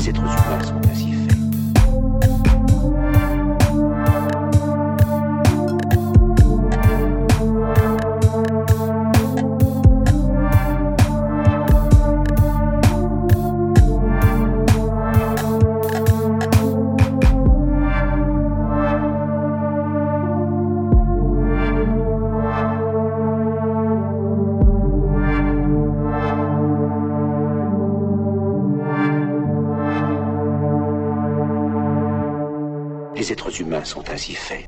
C'est trop super. Les êtres humains sont ainsi faits.